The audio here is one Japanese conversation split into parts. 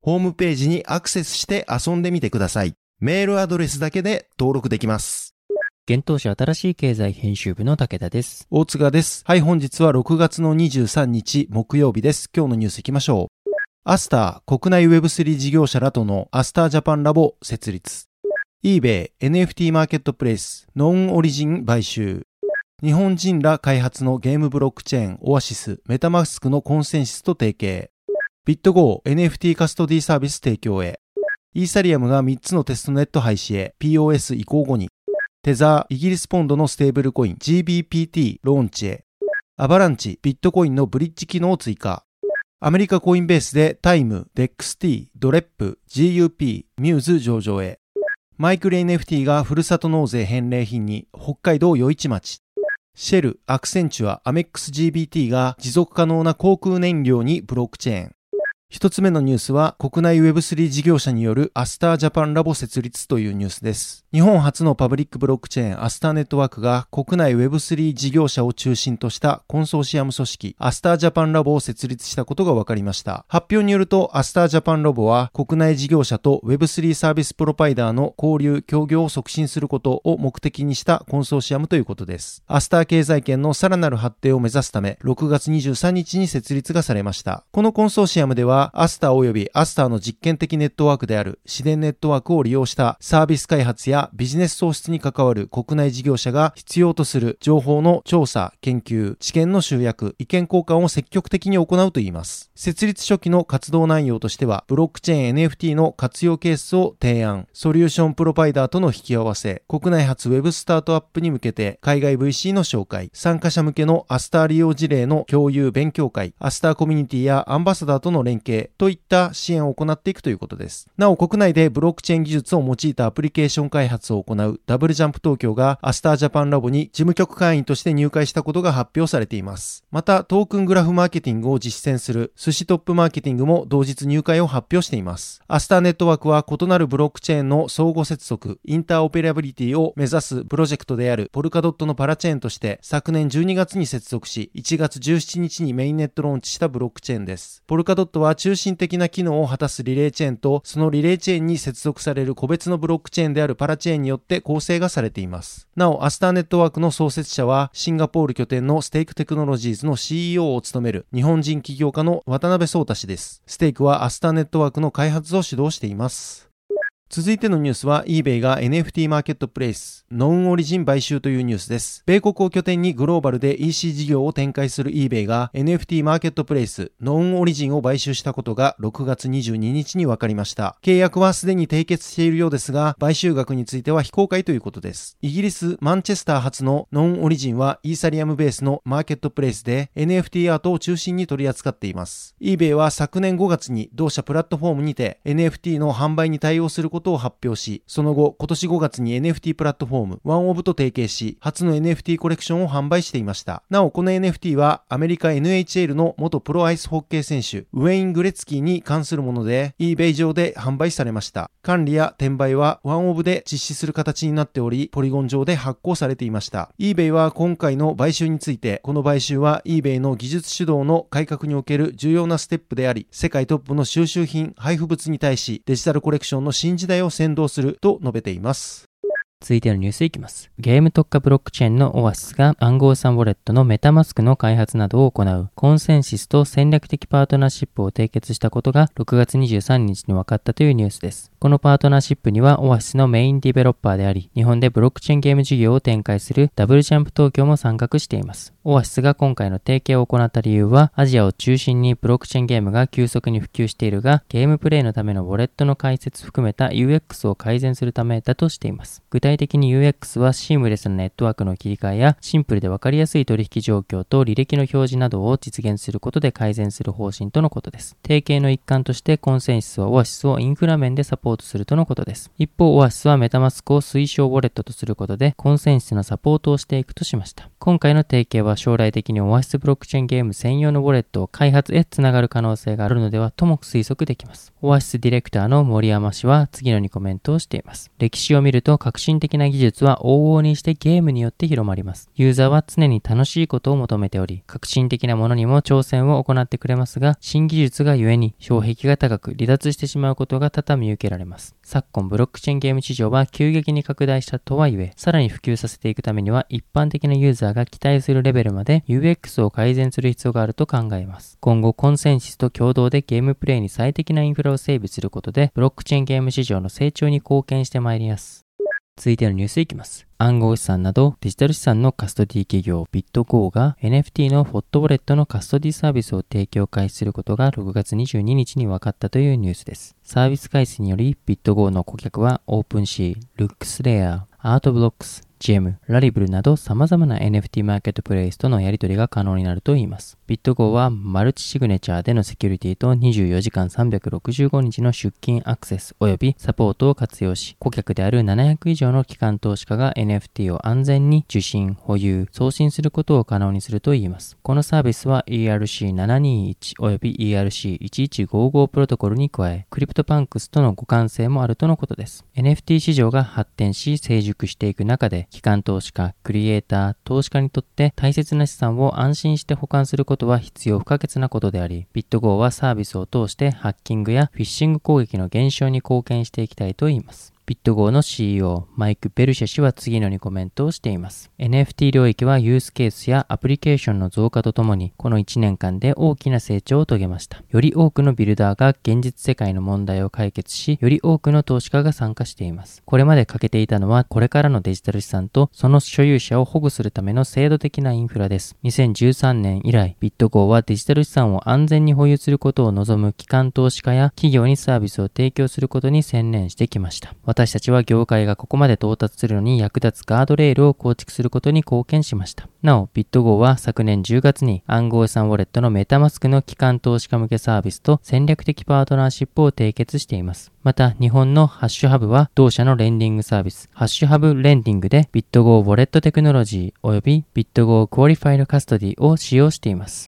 ホームページにアクセスして遊んでみてください。メールアドレスだけで登録できます。現当社新しい経済編集部の武田です。大塚です。はい、本日は6月の23日木曜日です。今日のニュース行きましょう。アスター国内 Web3 事業者らとのアスタージャパンラボ設立。eBay NFT マーケットプレイスノンオリジン買収。日本人ら開発のゲームブロックチェーンオアシスメタマスクのコンセンシスと提携。BitGo NFT カストディサービス提供へ。イーサリアムが3つのテストネット廃止へ POS 移行後に。テザーイギリスポンドのステーブルコイン GBPT ローンチへ。アバランチビットコインのブリッジ機能を追加。アメリカコインベースでタイム、DEXT、ドレップ、GUP、ミューズ上場へ。マイクロ NFT がふるさと納税返礼品に北海道余市町。シェル、アクセンチュア、アメックス GBT が持続可能な航空燃料にブロックチェーン。一つ目のニュースは国内 Web3 事業者による Astar Japan Lab 設立というニュースです。日本初のパブリックブロックチェーン Astar Network が国内 Web3 事業者を中心としたコンソーシアム組織 Astar Japan Lab を設立したことが分かりました。発表によると Astar Japan Lab は国内事業者と Web3 サービスプロバイダーの交流、協業を促進することを目的にしたコンソーシアムということです。 Astar 経済圏のさらなる発展を目指すため6月23日に設立がされました。このコンソーシアムではは Astar 及び Astar の実験的ネットワークである Shiden Network を利用したサービス開発やビジネス創出に関わる国内事業者が必要とする情報の調査、研究、知見の集約、意見交換を積極的に行うといいます。設立初期の活動内容としては、ブロックチェーン NFT の活用ケースを提案、ソリューションプロバイダーとの引き合わせ、国内初 Web スタートアップに向けて海外 VC の紹介、参加者向けの Astar 利用事例の共有勉強会、 Astar コミュニティやアンバサダーとの連携。といった支援を行っていくということです。なお、国内でブロックチェーン技術を用いたアプリケーション開発を行う double jump.tokyo が Astar Japan Lab に事務局会員として入会したことが発表されています。また、トークングラフマーケティングを実践する SUSHI TOP MARKETING も同日入会を発表しています。 Astar Network は異なるブロックチェーンの相互接続、インターオペラビリティを目指すプロジェクトである Polkadot のパラチェーンとして昨年12月に接続し、1月17日にメインネットローンチしたブロックチェーンです。 Polkadot は中心的な機能を果たすリレーチェーンと、そのリレーチェーンに接続される個別のブロックチェーンであるパラチェーンによって構成がされています。なお、 Astar Network の創設者は、シンガポール拠点の Stake Technologies の CEO を務める日本人起業家の渡辺創太氏です。 Stake は Astar Network の開発を主導しています。続いてのニュースは eBay が NFT マーケットプレイスノンオリジン買収というニュースです。米国を拠点にグローバルで EC 事業を展開する eBay が NFT マーケットプレイスノンオリジンを買収したことが6月22日に分かりました。契約はすでに締結しているようですが、買収額については非公開ということです。イギリス・マンチェスター発のノンオリジンはイーサリアムベースのマーケットプレイスで NFT アートを中心に取り扱っています。eBay は昨年5月に同社プラットフォームにて NFT の販売に対応することことを発表し、その後、今年5月に NFT プラットフォーム、ワンオブと提携し、初の NFT コレクションを販売していました。なお、この NFT は、アメリカ NHL の元プロアイスホッケー選手、ウェイン・グレツキーに関するもので、eBay 上で販売されました。管理や転売は、ワンオブで実施する形になっており、ポリゴン上で発行されていました。eBay は今回の買収について、この買収は eBay の技術主導の改革における重要なステップであり、世界トップの収集品、配布物に対し、デジタルコレクションの新時代を先導すると述べています。続いてのニュースいきます。ゲーム特化ブロックチェーンのオアシスが暗号資産ウォレットのメタマスクの開発などを行うコンセンシスと戦略的パートナーシップを締結したことが6月23日に分かったというニュースです。このパートナーシップにはオアシスのメインディベロッパーであり、日本でブロックチェーンゲーム事業を展開するダブルジャンプ東京も参画しています。オアシスが今回の提携を行った理由は、アジアを中心にブロックチェーンゲームが急速に普及しているが、ゲームプレイのためのウォレットの開設含めた UX を改善するためだとしています。具体体的に UX はシームレスなネットワークの切り替えや、シンプルでわかりやすい取引状況と履歴の表示などを実現することで改善する方針とのことです。提携の一環としてコンセンシスはオアシスをインフラ面でサポートするとのことです。です。一方、オアシスはメタマスクを推奨ウォレットとすることで、コンセンシスのサポートをしていくとしました。今回の提携は将来的にオアシスブロックチェーンゲーム専用のウォレットを開発へつながる可能性があるのではとも推測できます。オアシスディレクターの森山氏は次のようにコメントをしています。歴史を見ると革新的な技術は往々にしてゲームによって広まります。ユーザーは常に楽しいことを求めており、革新的なものにも挑戦を行ってくれますが、新技術がゆえに障壁が高く離脱してしまうことが多々見受けられます。昨今ブロックチェーンゲーム市場は急激に拡大したとはいえ、さらに普及させていくためには一般的なユーザーが期待するレベルまで UX を改善する必要があると考えます。今後コンセンシスと共同でゲームプレイに最適なインフラを整備することで、ブロックチェーンゲーム市場の成長に貢献してまいります。続いてのニュースいきます。暗号資産などデジタル資産のカストディ企業ビット GO が NFT のフォットウォレットのカストディサービスを提供開始することが6月22日に分かったというニュースです。サービス開始によりビット GO の顧客は OpenC、LuxLayer、Artblocks、GM、ラリブルなど様々な NFT マーケットプレイスとのやり取りが可能になるといいます。ビット GO はマルチシグネチャーでのセキュリティと24時間365日の出勤アクセス及びサポートを活用し、顧客である700以上の機関投資家が NFT を安全に受信、保有、送信することを可能にするといいます。このサービスは ERC721 及び ERC1155 プロトコルに加え、 CryptoPunks との互換性もあるとのことです。NFT 市場が発展し成熟していく中で、機関投資家、クリエイター、投資家にとって大切な資産を安心して保管することは必要不可欠なことであり、ビット GO はサービスを通してハッキングやフィッシング攻撃の減少に貢献していきたいと言います。 BitGo の CEO、マイク・ベルシェ氏は次のにコメントをしています。NFT 領域はユースケースやアプリケーションの増加とともに、この1年間で大きな成長を遂げました。より多くのビルダーが現実世界の問題を解決し、より多くの投資家が参加しています。これまで欠けていたのは、これからのデジタル資産とその所有者を保護するための制度的なインフラです。2013年以来、 BitGo はデジタル資産を安全に保有することを望む機関投資家や企業にサービスを提供することに専念してきました。私たちは業界がここまで到達するのに役立つガードレールを構築することに貢献しました。なお、ビット GO は昨年10月に暗号資産ウォレットの MetaMask の機関投資家向けサービスと戦略的パートナーシップを締結しています。また、日本の HashHub は同社のレンディングサービス、 HashHub レンディングでビット GO ウォレットテクノロジー及びビット GO クオリファイルカストディを使用しています。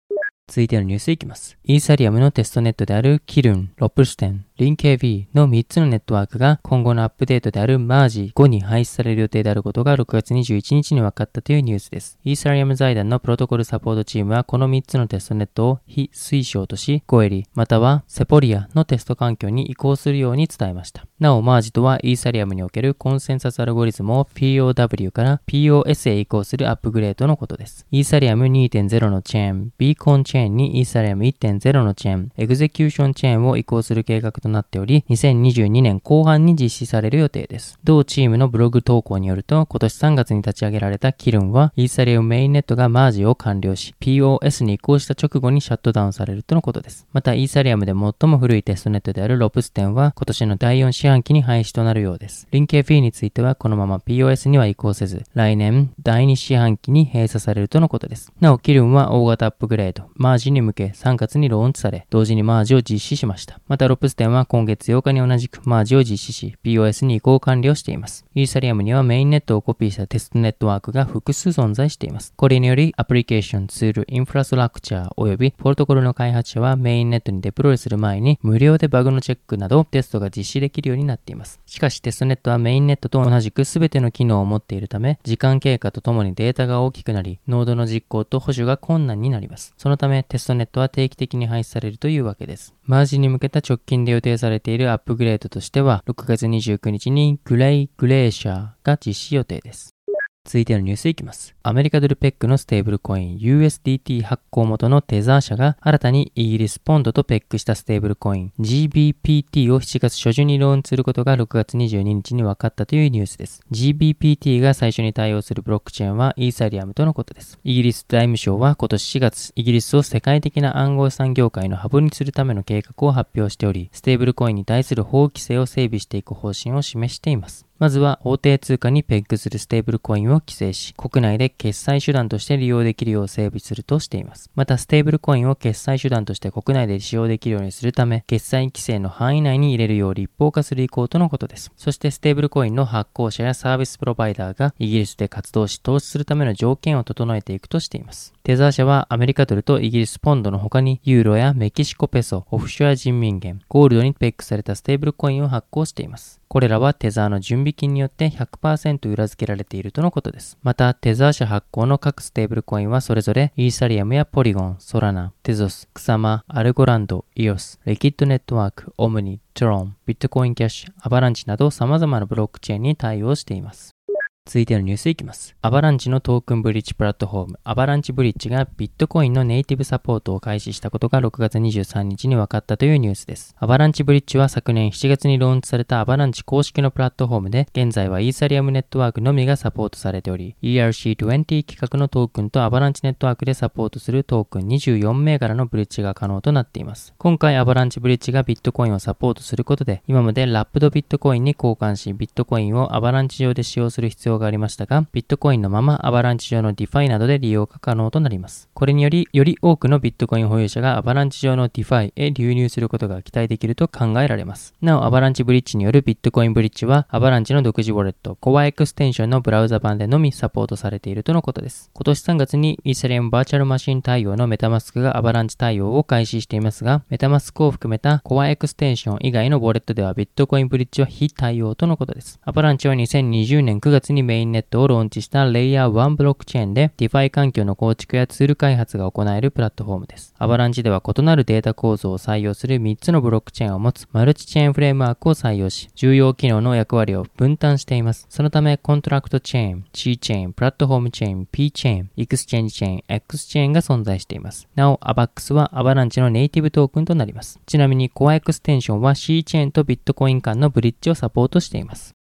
続いてのニュースいきます。イーサリアムのテストネットであるキルン、ロプステン、リン KV の3つのネットワークが今後のアップデートであるマージ5に廃止される予定であることが6月21日に分かったというニュースです。イーサリアム財団のプロトコルサポートチームはこの3つのテストネットを非推奨とし、ゴエリまたはセポリアのテスト環境に移行するように伝えました。なお、マージとはイーサリアムにおけるコンセンサスアルゴリズムを POW から POS へ移行するアップグレードのことです。イーサリアム2.0のチェーン、ビーコンチェーンにイーサリアム1.0のチェーン、エグゼキューションチェーンを移行する計画となっており、2022年後半に実施される予定です。同チームのブログ投稿によると、今年3月に立ち上げられたキルンは、イーサリアムメインネットがマージを完了し、POS に移行した直後にシャットダウンされるとのことです。また、イーサリアムで最も古いテストネットであるロプステンは、今年の第4四半期に廃止となるようです。リンケフィーについては、このまま POS には移行せず、来年第2四半期に閉鎖されるとのことです。なお、キルンは大型アップグレード、マージに向け3月にローンチされ、同時にマージを実施しました。また、ロプステンはは今月8日に同じくマージを実施し、POS に移行完了しています。イーサリアムにはメインネットをコピーしたテストネットワークが複数存在しています。これにより、アプリケーション、ツール、インフラストラクチャー及びプロトコルの開発者はメインネットにデプロイする前に無料でバグのチェックなどテストが実施できるようになっています。しかしテストネットはメインネットと同じく全ての機能を持っているため、時間経過とともにデータが大きくなり、ノードの実行と保守が困難になります。そのため、テストネットは定期的に廃止されるというわけです。マージに向けた直近で予定定されているアップグレードとしては、6月29日に Gray Glacier が実施予定です。続いてのニュースいきます。アメリカドルペッグのステーブルコイン USDT 発行元のテザー社が新たにイギリスポンドとペッグしたステーブルコイン GBPT を7月初旬にローンチすることが6月22日に分かったというニュースです。GBPT が最初に対応するブロックチェーンはイーサリアムとのことです。イギリス財務省は今年4月、イギリスを世界的な暗号資産業界のハブにするための計画を発表しており、ステーブルコインに対する法規制を整備していく方針を示しています。まずは法定通貨にペッグするステーブルコインを規制し、国内で決済手段として利用できるよう整備するとしています。また、ステーブルコインを決済手段として国内で使用できるようにするため、決済規制の範囲内に入れるよう立法化する意向とのことです。そして、ステーブルコインの発行者やサービスプロバイダーがイギリスで活動し投資するための条件を整えていくとしています。テザー社はアメリカドルとイギリスポンドの他にユーロやメキシコペソ、オフショア人民元、ゴールドにペッグされたステーブルコインを発行しています。これらはテザーの準備金によって100%裏付けられているとのことです。また、テザー社発行の各ステーブルコインはそれぞれイーサリアムやポリゴン、ソラナ、テゾス、クサマ、アルゴランド、イオス、リキッドネットワーク、オムニ、トロン、ビットコインキャッシュ、アバランチなど様々なブロックチェーンに対応しています。続いてのニュースいきます。アバランチのトークンブリッジプラットフォーム、アバランチブリッジがビットコインのネイティブサポートを開始したことが6月23日に分かったというニュースです。アバランチブリッジは昨年7月にローンチされたアバランチ公式のプラットフォームで、現在はイーサリアムネットワークのみがサポートされており、ERC20 規格のトークンとアバランチネットワークでサポートするトークン24銘柄のブリッジが可能となっています。今回アバランチブリッジがビットコインをサポートすることで、今までラップドビットコインに交換し、ビットコインをアバランチ上で使用する必要がありましたが、ビットコインのままアバランチ上の DeFi などで利用が可能となります。これにより、より多くのビットコイン保有者がアバランチ上の DeFi へ流入することが期待できると考えられます。なお、アバランチブリッジによるビットコインブリッジは、アバランチの独自ウォレット、コアエクステンションのブラウザ版でのみサポートされているとのことです。今年3月にイーサリアムバーチャルマシン対応のメタマスクがアバランチ対応を開始していますが、メタマスクを含めたコアエクステンション以外のウォレットではビットコインブリッジは非対応とのことです。アバランチは2020年9月にメインネットをローンチしたレイヤー1ブロックチェーンで DeFi 環境の構築やツール開発が行えるプラットフォームです。アバランチでは異なるデータ構造を採用する3つのブロックチェーンを持つマルチチェーンフレームワークを採用し、重要機能の役割を分担しています。そのため、コントラクトチェーン、C チェーン、プラットフォームチェーン、P チェーン、エクスチェンジチェーン、X チェーンが存在しています。なお、 AVAX はアバランチのネイティブトークンとなります。ちなみに、コアエクステンションは C チェーンとビットコイン間のブリッジをサポートしています。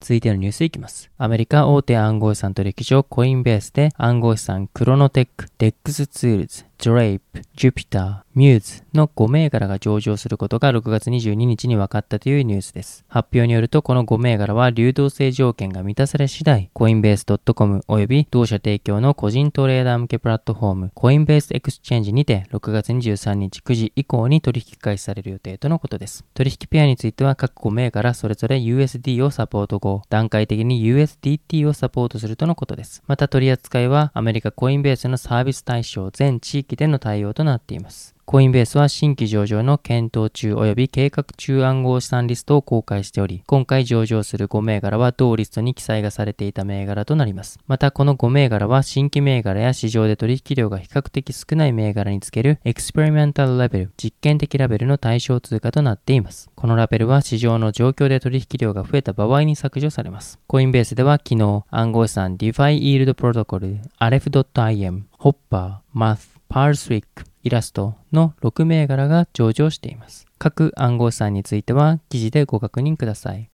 続いてのニュースいきます。アメリカ大手暗号資産取引所コインベースで暗号資産クロノテック、デックスツールズ、ドレイプ、ジュピター、ミューズの5銘柄が上場することが6月22日に分かったというニュースです。発表によるとこの5銘柄は流動性条件が満たされ次第、コインベース .com 及び同社提供の個人トレーダー向けプラットフォーム、コインベースエクスチェンジにて6月23日9時以降に取引開始される予定とのことです。取引ペアについては各5銘柄それぞれ USD をサポート後、段階的に USDT をサポートするとのことです。また取り扱いはアメリカコインベースのサービス対象全地域での対応となっています。コインベースは新規上場の検討中及び計画中暗号資産リストを公開しており、今回上場する5銘柄は同リストに記載がされていた銘柄となります。また、この5銘柄は新規銘柄や市場で取引量が比較的少ない銘柄につけるエクスペリメンタルレベル、実験的ラベルの対象通貨となっています。このラベルは市場の状況で取引量が増えた場合に削除されます。コインベースでは昨日、暗号資産 DeFi Yield Protocol、Aleph.im、Hopper、Math、ParsWick、イラストの6銘柄が上場しています。各暗号資産については記事でご確認ください。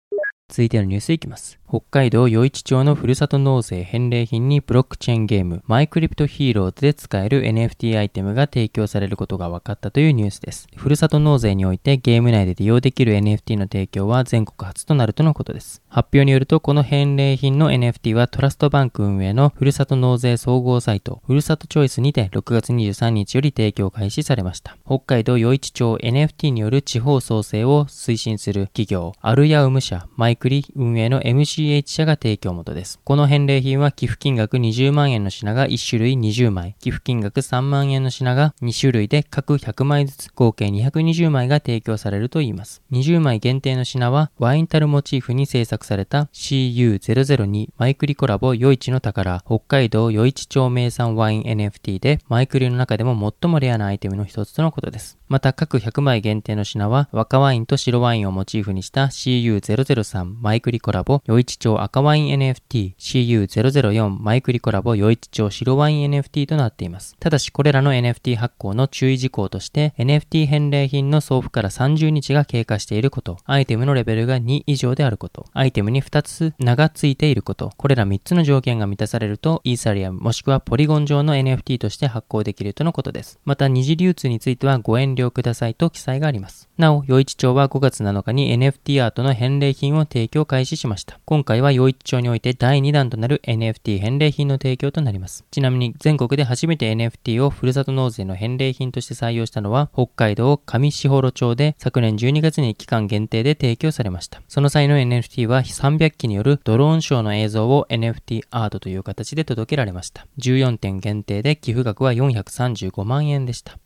続いてのニュースいきます。北海道余市町のふるさと納税返礼品にブロックチェーンゲームマイクリプトヒーローズで使える NFT アイテムが提供されることが分かったというニュースです。ふるさと納税においてゲーム内で利用できる NFT の提供は全国初となるとのことです。発表によるとこの返礼品の NFT はトラストバンク運営のふるさと納税総合サイトふるさとチョイスにて6月23日より提供開始されました。北海道余市町 NFT による地方創生を推進する企業アルヤウム社マイクリ運営の MC CH 社が提供元です。この返礼品は寄付金額20万円の品が1種類20枚、寄付金額3万円の品が2種類で各100枚ずつ合計220枚が提供されるといいます。20枚限定の品はワインタルモチーフに制作された CU002 マイクリコラボ余市の宝北海道余市町名産ワイン NFT でマイクリの中でも最もレアなアイテムの一つとのことです。また各100枚限定の品は赤ワインと白ワインをモチーフにした CU003 マイクリコラボ余市町赤ワイン NFT CU004 マイクリコラボ余市町白ワイン NFT となっています。ただしこれらの NFT 発行の注意事項として NFT 返礼品の送付から30日が経過していること、アイテムのレベルが2以上であること、アイテムに2つ名が付いていること、これら3つの条件が満たされるとイーサリアムもしくはポリゴン上の NFT として発行できるとのことです。また二次流通についてはご遠慮くださいと記載があります。なお、余市町は5月7日に NFT アートの返礼品を提供開始しました。今今回は余市町において第2弾となる NFT 返礼品の提供となります。ちなみに全国で初めて NFT をふるさと納税の返礼品として採用したのは北海道上士幌町で昨年12月に期間限定で提供されました。その際の NFT は300機によるドローンショーの映像を NFT アートという形で届けられました。14点限定で寄付額は435万円でした。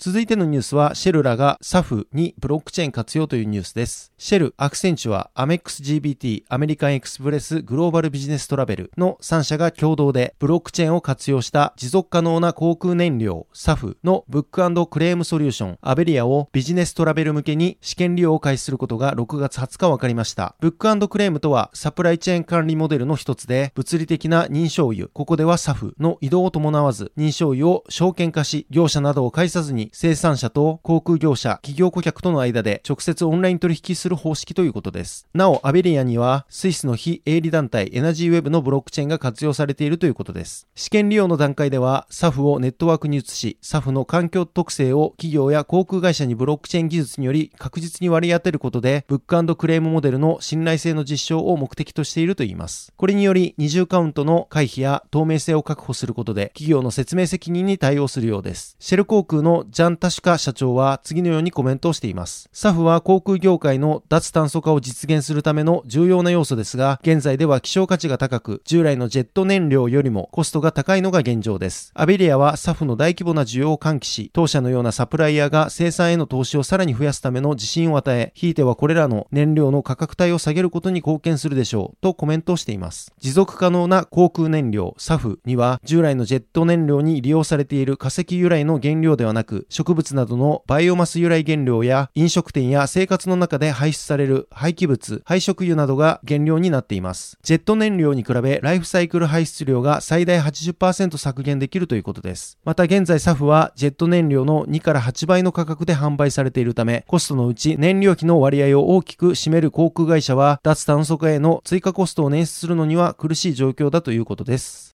続いてのニュースは、シェルらが SAF にブロックチェーン活用というニュースです。シェル、アクセンチュア、アメックス GBT、アメリカンエクスプレスグローバルビジネストラベルの3社が共同でブロックチェーンを活用した持続可能な航空燃料 SAF のブッククレームソリューションアベリアをビジネストラベル向けに試験利用を開始することが6月20日分かりました。ブッククレームとはサプライチェーン管理モデルの一つで物理的な認証油、ここでは SAF の移動を伴わず認証油を証券化し業者などを介さずに生産者と航空業者、企業顧客との間で直接オンライン取引する方式ということです。なお、アベリアにはスイスの非営利団体エナジーウェブのブロックチェーンが活用されているということです。試験利用の段階では SAF をネットワークに移し、SAF の環境特性を企業や航空会社にブロックチェーン技術により確実に割り当てることで、ブッククレームモデルの信頼性の実証を目的としているといいます。これにより二重カウントの回避や透明性を確保することで、企業の説明責任に対応するようです。シェル航空のジャン・タシカ社長は次のようにコメントをしています。サフは航空業界の脱炭素化を実現するための重要な要素ですが、現在では希少価値が高く、従来のジェット燃料よりもコストが高いのが現状です。アベリアはサフの大規模な需要を喚起し、当社のようなサプライヤーが生産への投資をさらに増やすための自信を与え、ひいてはこれらの燃料の価格帯を下げることに貢献するでしょう、とコメントをしています。持続可能な航空燃料、サフには、従来のジェット燃料に利用されている化石由来の原料ではなく、植物などのバイオマス由来原料や飲食店や生活の中で排出される廃棄物、廃食油などが原料になっています。ジェット燃料に比べライフサイクル排出量が最大80%削減できるということです。また現在サフはジェット燃料の2から8倍の価格で販売されているため、コストのうち燃料費の割合を大きく占める航空会社は脱炭素化への追加コストを捻出するのには苦しい状況だということです。